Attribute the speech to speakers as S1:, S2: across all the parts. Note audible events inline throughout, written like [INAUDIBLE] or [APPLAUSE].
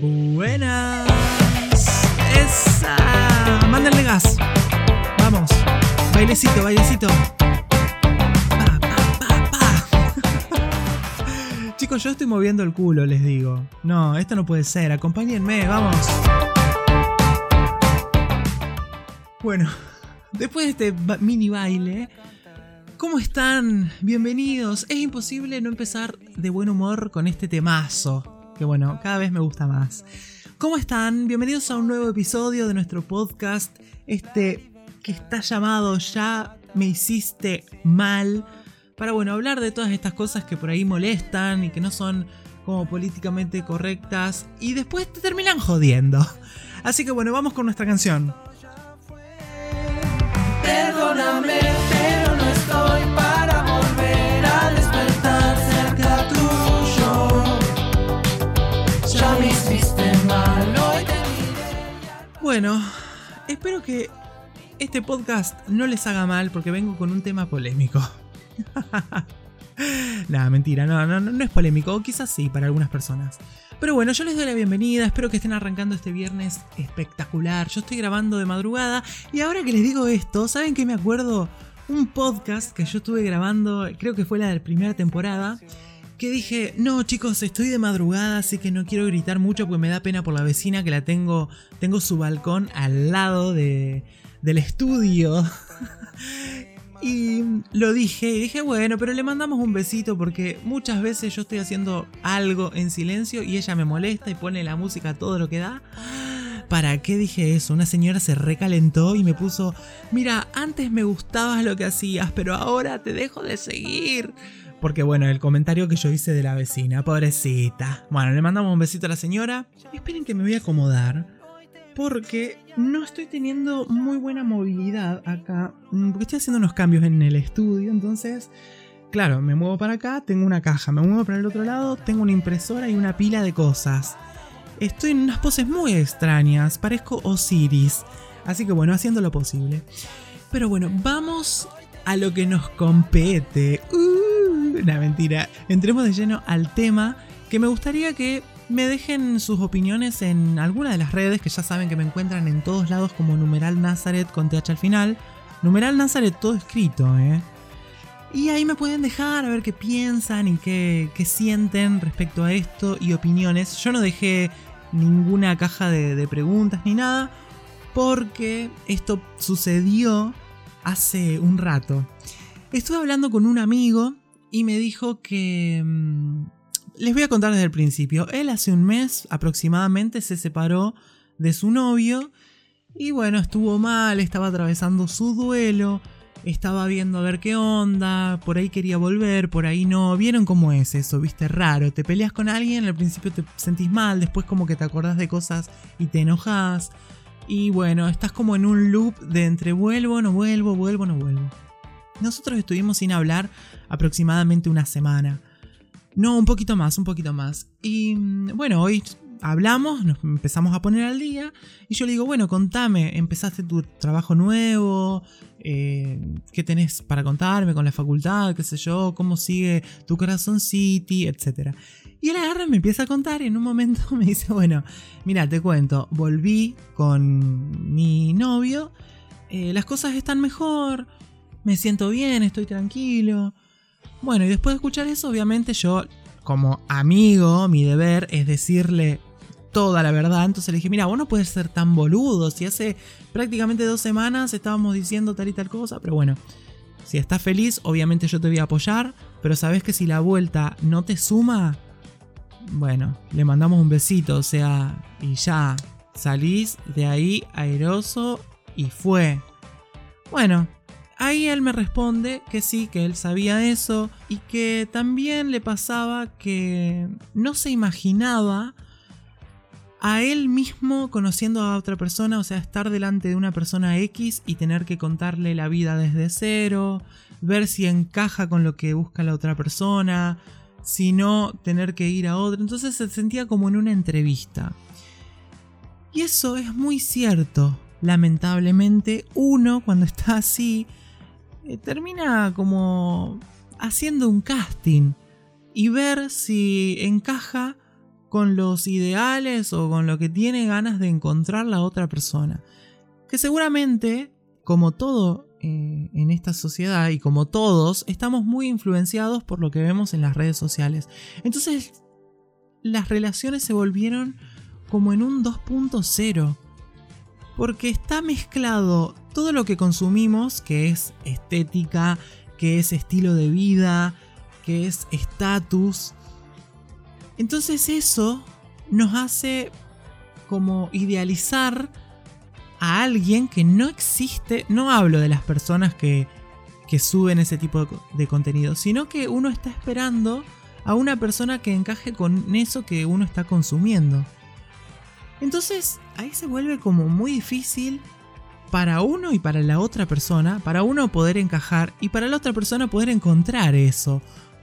S1: Buenas. Esa. Mándenle gas. Vamos. Bailecito, bailecito. [LAUGHS] Chicos, yo estoy moviendo el culo, les digo. No, esto no puede ser. Acompáñenme, vamos. Bueno, [LAUGHS] después de este mini baile, ¿cómo están? Bienvenidos. Es imposible no empezar de buen humor con este temazo. Que bueno, cada vez me gusta más. ¿Cómo están? Bienvenidos a un nuevo episodio de nuestro podcast. Este que está llamado Ya me hiciste mal. Para bueno, hablar de todas estas cosas que por ahí molestan y que no son como políticamente correctas. Y después te terminan jodiendo. Así que bueno, vamos con nuestra canción.
S2: Perdóname,
S1: Bueno, espero que este podcast no les haga mal porque vengo con un tema polémico. [LAUGHS] Nada, mentira, no, no, no, es polémico, quizás sí para algunas personas. Pero bueno, yo les doy la bienvenida, espero que estén arrancando este viernes espectacular. Yo estoy grabando de madrugada y ahora que les digo esto, ¿saben qué me acuerdo? Un podcast que yo estuve grabando, creo que fue la de la primera temporada, que dije, no chicos, estoy de madrugada, así que no quiero gritar mucho porque me da pena por la vecina que la tengo, tengo su balcón al lado de, del estudio. [LAUGHS] y lo dije y dije, bueno, pero le mandamos un besito porque muchas veces yo estoy haciendo algo en silencio y ella me molesta y pone la música todo lo que da. ¿Para qué dije eso? Una señora se recalentó y me puso, mira, antes me gustabas lo que hacías, pero ahora te dejo de seguir. Porque bueno, el comentario que yo hice de la vecina, pobrecita. Bueno, le mandamos un besito a la señora. Esperen que me voy a acomodar. Porque no estoy teniendo muy buena movilidad acá. mm, Porque estoy haciendo unos cambios en el estudio. Entonces, claro, me muevo para acá, tengo una caja. Me muevo para el otro lado, tengo una impresora y una pila de cosas. Estoy en unas poses muy extrañas. Parezco Osiris. Así que bueno, haciendo lo posible. Pero bueno, vamos a lo que nos compete. Uh, [LAUGHS] una mentira. Entremos de lleno al tema que me gustaría que me dejen sus opiniones en alguna de las redes que ya saben que me encuentran en todos lados como numeral Nazaret con TH al final. Numeral Nazaret todo escrito, ¿eh? Y ahí me pueden dejar a ver qué piensan y qué, sienten respecto a esto y opiniones. Yo no dejé ninguna caja de, de preguntas ni nada porque esto sucedió hace un rato. Estuve hablando con un amigo y me dijo que... mm, les voy a contar desde el principio. Él hace un mes aproximadamente se separó de su novio y bueno, estuvo mal, estaba atravesando su duelo, estaba viendo a ver qué onda, por ahí quería volver, por ahí no. ¿Vieron cómo es eso? ¿Viste? Raro. Te peleas con alguien, al principio te sentís mal, después como que te acordás de cosas y te enojas. Y bueno, estás como en un loop de entre vuelvo, no vuelvo, vuelvo, no vuelvo. Nosotros estuvimos sin hablar aproximadamente una semana. No, un poquito más, un poquito más. Y mm, bueno, hoy hablamos, nos empezamos a poner al día. Y yo le digo, bueno, contame, empezaste tu trabajo nuevo, eh, qué tenés para contarme con la facultad, qué sé yo, cómo sigue tu corazón City, etc. Y él agarra y me empieza a contar y en un momento [LAUGHS] me dice, bueno, mira, te cuento, volví con mi novio, eh, las cosas están mejor, me siento bien, estoy tranquilo. Bueno, y después de escuchar eso, obviamente yo, como amigo, mi deber es decirle toda la verdad. Entonces le dije, mira, vos no puedes ser tan boludo. Si hace prácticamente dos semanas estábamos diciendo tal y tal cosa, pero bueno. Si estás feliz, obviamente yo te voy a apoyar, pero sabes que si la vuelta no te suma, bueno, le mandamos un besito, o sea, y ya, salís de ahí airoso y fue. Bueno, ahí él me responde que sí, que él sabía eso y que también le pasaba que no se imaginaba a él mismo conociendo a otra persona, o sea, estar delante de una persona X y tener que contarle la vida desde cero, ver si encaja con lo que busca la otra persona, si no, tener que ir a otra. Entonces se sentía como en una entrevista. Y eso es muy cierto. Lamentablemente, uno cuando está así, eh, termina como haciendo un casting y ver si encaja con los ideales o con lo que tiene ganas de encontrar la otra persona. Que seguramente, como todo eh, en esta sociedad y como todos, estamos muy influenciados por lo que vemos en las redes sociales. Entonces, las relaciones se volvieron como en un 2.0. Porque está mezclado todo lo que consumimos, que es estética, que es estilo de vida, que es estatus. Entonces eso nos hace como idealizar a alguien que no existe. No hablo de las personas que, que suben ese tipo de, de contenido, sino que uno está esperando a una persona que encaje con eso que uno está consumiendo. Entonces ahí se vuelve como muy difícil para uno y para la otra persona, para uno poder encajar y para la otra persona poder encontrar eso.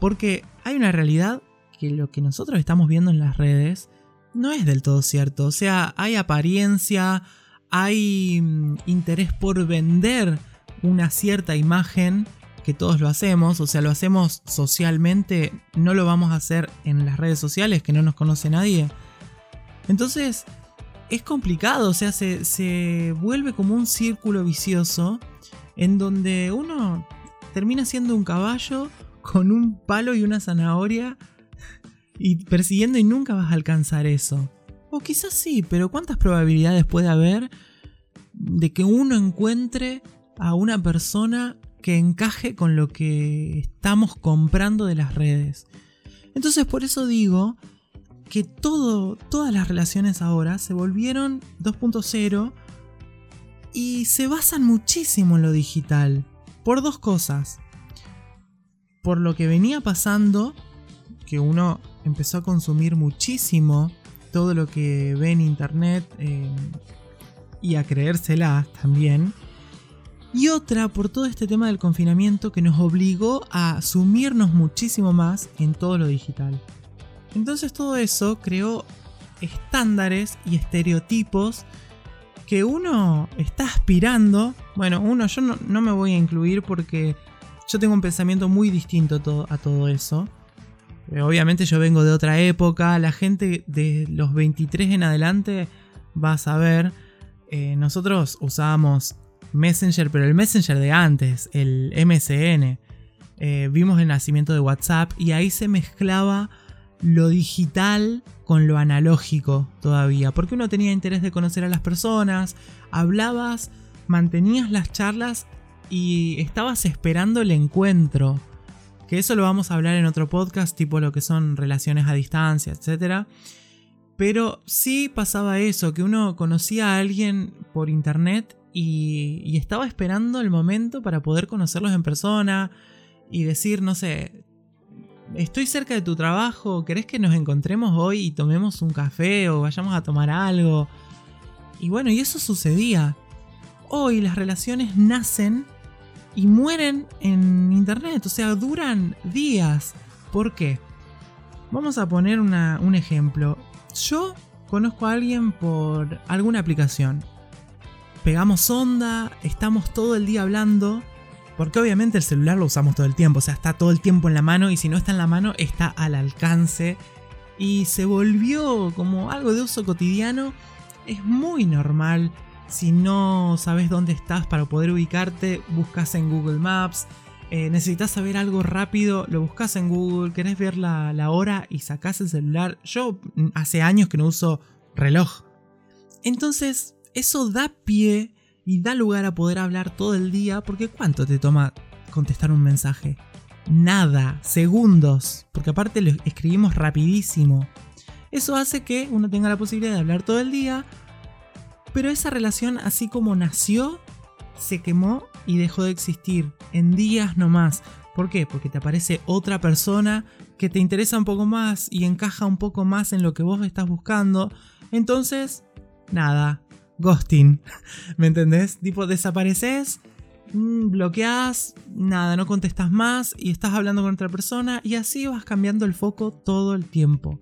S1: Porque hay una realidad que lo que nosotros estamos viendo en las redes no es del todo cierto. O sea, hay apariencia, hay mm, interés por vender una cierta imagen que todos lo hacemos, o sea, lo hacemos socialmente, no lo vamos a hacer en las redes sociales que no nos conoce nadie. Entonces, es complicado, o sea, se, se vuelve como un círculo vicioso en donde uno termina siendo un caballo con un palo y una zanahoria y persiguiendo y nunca vas a alcanzar eso. O quizás sí, pero ¿cuántas probabilidades puede haber de que uno encuentre a una persona que encaje con lo que estamos comprando de las redes? Entonces por eso digo que todas las relaciones ahora se volvieron 2.0 y se basan muchísimo en lo digital. Por dos cosas. Por lo que venía pasando, que uno empezó a consumir muchísimo todo lo que ve en internet eh, y a creérselas también. Y otra por todo este tema del confinamiento que nos obligó a sumirnos muchísimo más en todo lo digital. Entonces todo eso creó estándares y estereotipos que uno está aspirando. Bueno, uno, yo no, me voy a incluir porque yo tengo un pensamiento muy distinto a todo eso. Eh, obviamente yo vengo de otra época, la gente de los 23 en adelante va a saber, eh, nosotros usábamos Messenger, pero el Messenger de antes, el MSN. Eh, vimos el nacimiento de WhatsApp y ahí se mezclaba lo digital con lo analógico todavía, porque uno tenía interés de conocer a las personas, hablabas, mantenías las charlas y estabas esperando el encuentro. Que eso lo vamos a hablar en otro podcast, tipo lo que son relaciones a distancia, etc. Pero sí pasaba eso, que uno conocía a alguien por internet y, y estaba esperando el momento para poder conocerlos en persona y decir, no sé, estoy cerca de tu trabajo, ¿querés que nos encontremos hoy y tomemos un café o vayamos a tomar algo? Y bueno, y eso sucedía. Hoy las relaciones nacen y mueren en internet, o sea, duran días. ¿Por qué? Vamos a poner un ejemplo. Yo conozco a alguien por alguna aplicación. Pegamos onda, estamos todo el día hablando porque obviamente el celular lo usamos todo el tiempo, o sea, está todo el tiempo en la mano y si no está en la mano está al alcance. Y se volvió como algo de uso cotidiano. Es muy normal. Si no sabes dónde estás para poder ubicarte, buscas en Google Maps. Eh, necesitas saber algo rápido, lo buscas en Google. Querés ver la, la hora y sacás el celular. Yo mm, hace años que no uso reloj. Entonces, eso da pie y da lugar a poder hablar todo el día porque ¿cuánto te toma contestar un mensaje? Nada, segundos, porque aparte lo escribimos rapidísimo. Eso hace que uno tenga la posibilidad de hablar todo el día, pero esa relación así como nació, se quemó y dejó de existir en días nomás. ¿Por qué? Porque te aparece otra persona que te interesa un poco más y encaja un poco más en lo que vos estás buscando. Entonces, nada, ghosting. [LAUGHS] ¿Me entendés? Tipo, desapareces, mm, bloqueas, nada, no contestas más y estás hablando con otra persona y así vas cambiando el foco todo el tiempo.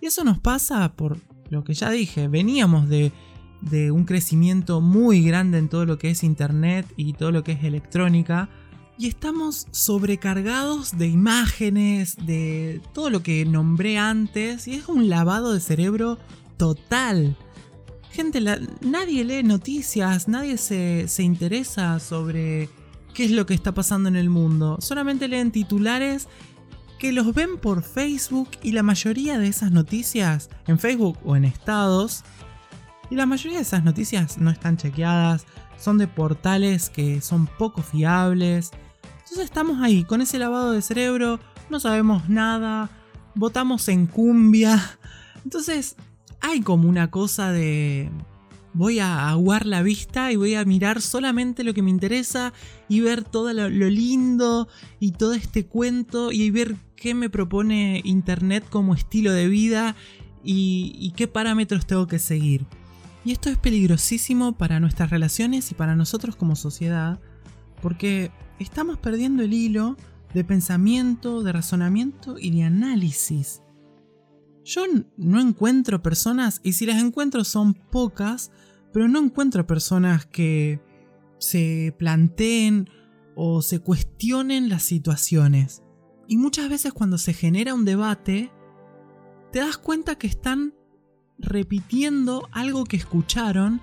S1: Y eso nos pasa por lo que ya dije, veníamos de, de un crecimiento muy grande en todo lo que es internet y todo lo que es electrónica, y estamos sobrecargados de imágenes, de todo lo que nombré antes, y es un lavado de cerebro total. Gente, nadie lee noticias, nadie se, se interesa sobre qué es lo que está pasando en el mundo. Solamente leen titulares que los ven por Facebook y la mayoría de esas noticias en Facebook o en estados. Y la mayoría de esas noticias no están chequeadas, son de portales que son poco fiables. Entonces estamos ahí con ese lavado de cerebro, no sabemos nada, votamos en cumbia. Entonces hay como una cosa de voy a aguar la vista y voy a mirar solamente lo que me interesa y ver todo lo, lindo y todo este cuento y ver qué me propone Internet como estilo de vida y, y qué parámetros tengo que seguir. Y esto es peligrosísimo para nuestras relaciones y para nosotros como sociedad porque estamos perdiendo el hilo de pensamiento, de razonamiento y de análisis. Yo no encuentro personas, y si las encuentro son pocas, pero no encuentro personas que se planteen o se cuestionen las situaciones. Y muchas veces cuando se genera un debate, te das cuenta que están repitiendo algo que escucharon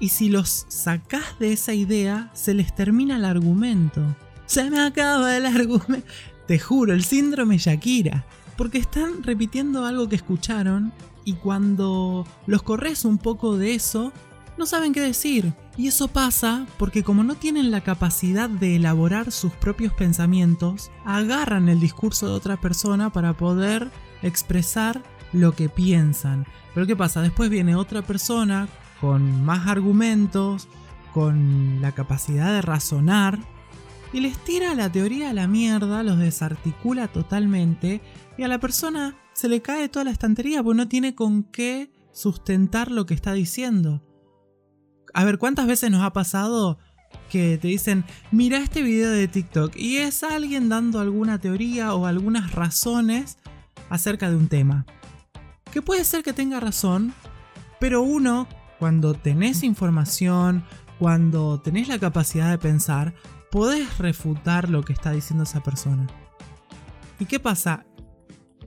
S1: y si los sacás de esa idea, se les termina el argumento. Se me acaba el argumento. Te juro, el síndrome Shakira porque están repitiendo algo que escucharon y cuando los corres un poco de eso, no saben qué decir. Y eso pasa porque como no tienen la capacidad de elaborar sus propios pensamientos, agarran el discurso de otra persona para poder expresar lo que piensan. Pero ¿qué pasa? Después viene otra persona con más argumentos, con la capacidad de razonar, y les tira la teoría a la mierda, los desarticula totalmente y a la persona se le cae toda la estantería porque no tiene con qué sustentar lo que está diciendo. A ver, ¿cuántas veces nos ha pasado que te dicen, mira este video de TikTok y es alguien dando alguna teoría o algunas razones acerca de un tema? Que puede ser que tenga razón, pero uno, cuando tenés información, cuando tenés la capacidad de pensar, podés refutar lo que está diciendo esa persona. ¿Y qué pasa?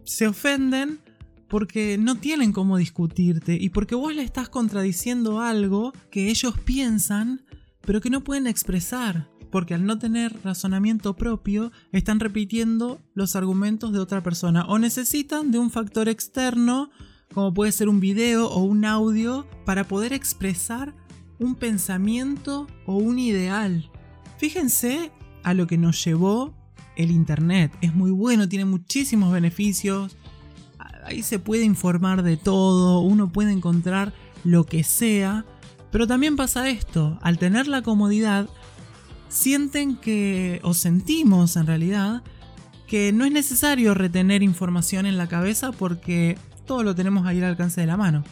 S1: se ofenden porque no tienen cómo discutirte y porque vos le estás contradiciendo algo que ellos piensan pero que no pueden expresar, porque al no tener razonamiento propio están repitiendo los argumentos de otra persona o necesitan de un factor externo como puede ser un video o un audio para poder expresar un pensamiento o un ideal. Fíjense a lo que nos llevó el Internet. Es muy bueno, tiene muchísimos beneficios. Ahí se puede informar de todo, uno puede encontrar lo que sea. Pero también pasa esto, al tener la comodidad, sienten que, o sentimos en realidad, que no es necesario retener información en la cabeza porque todo lo tenemos ahí al alcance de la mano.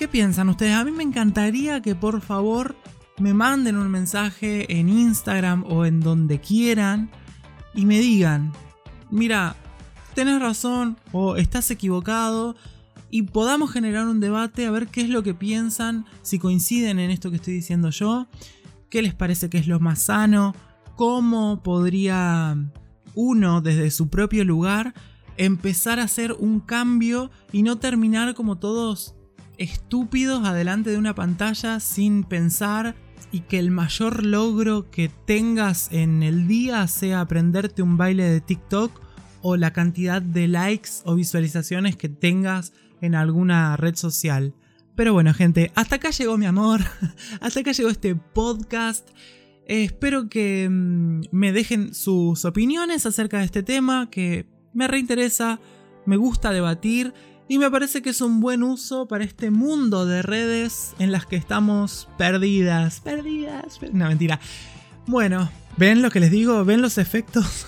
S1: ¿Qué piensan ustedes? A mí me encantaría que por favor me manden un mensaje en Instagram o en donde quieran y me digan, mira, tenés razón o estás equivocado y podamos generar un debate a ver qué es lo que piensan, si coinciden en esto que estoy diciendo yo, qué les parece que es lo más sano, cómo podría uno desde su propio lugar empezar a hacer un cambio y no terminar como todos estúpidos adelante de una pantalla sin pensar y que el mayor logro que tengas en el día sea aprenderte un baile de TikTok o la cantidad de likes o visualizaciones que tengas en alguna red social. Pero bueno, gente, hasta acá llegó mi amor, [LAUGHS] hasta acá llegó este podcast. espero que mm, me dejen sus opiniones acerca de este tema que me reinteresa, me gusta debatir y me parece que es un buen uso para este mundo de redes en las que estamos perdidas. Perdidas. No, mentira. Bueno, ¿ven lo que les digo? ¿Ven los efectos?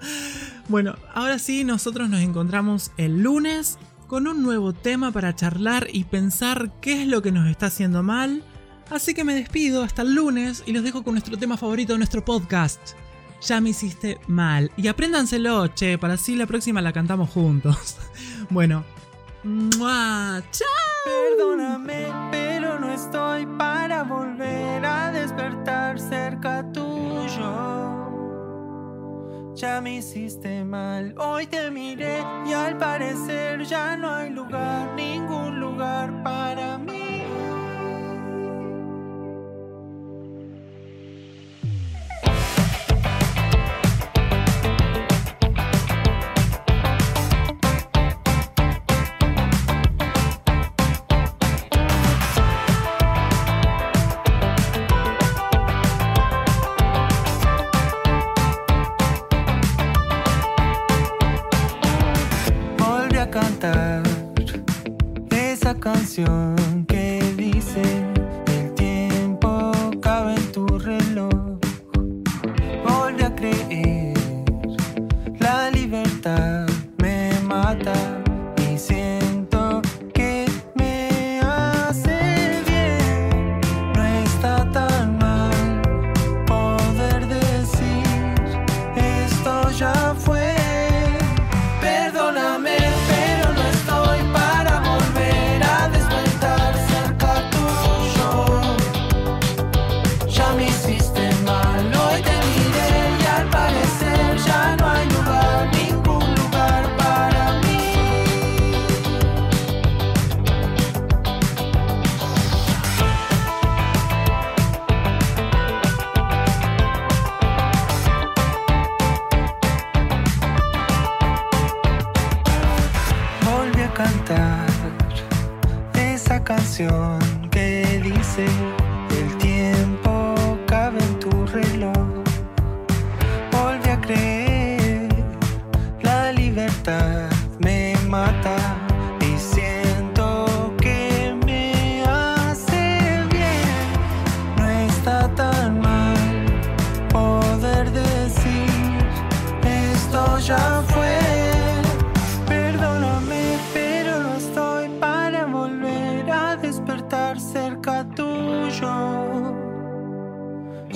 S1: [LAUGHS] bueno, ahora sí, nosotros nos encontramos el lunes con un nuevo tema para charlar y pensar qué es lo que nos está haciendo mal. Así que me despido hasta el lunes y los dejo con nuestro tema favorito de nuestro podcast. Ya me hiciste mal. Y apréndanselo, che, para así la próxima la cantamos juntos. [LAUGHS] Bueno, ¡Chao!
S2: Perdóname, pero no estoy para volver a despertar cerca tuyo. Ya me hiciste mal, hoy te miré y al parecer ya no hay lugar, ningún lugar para mí. Cantar esa canción que dice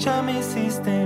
S2: Ya me hiciste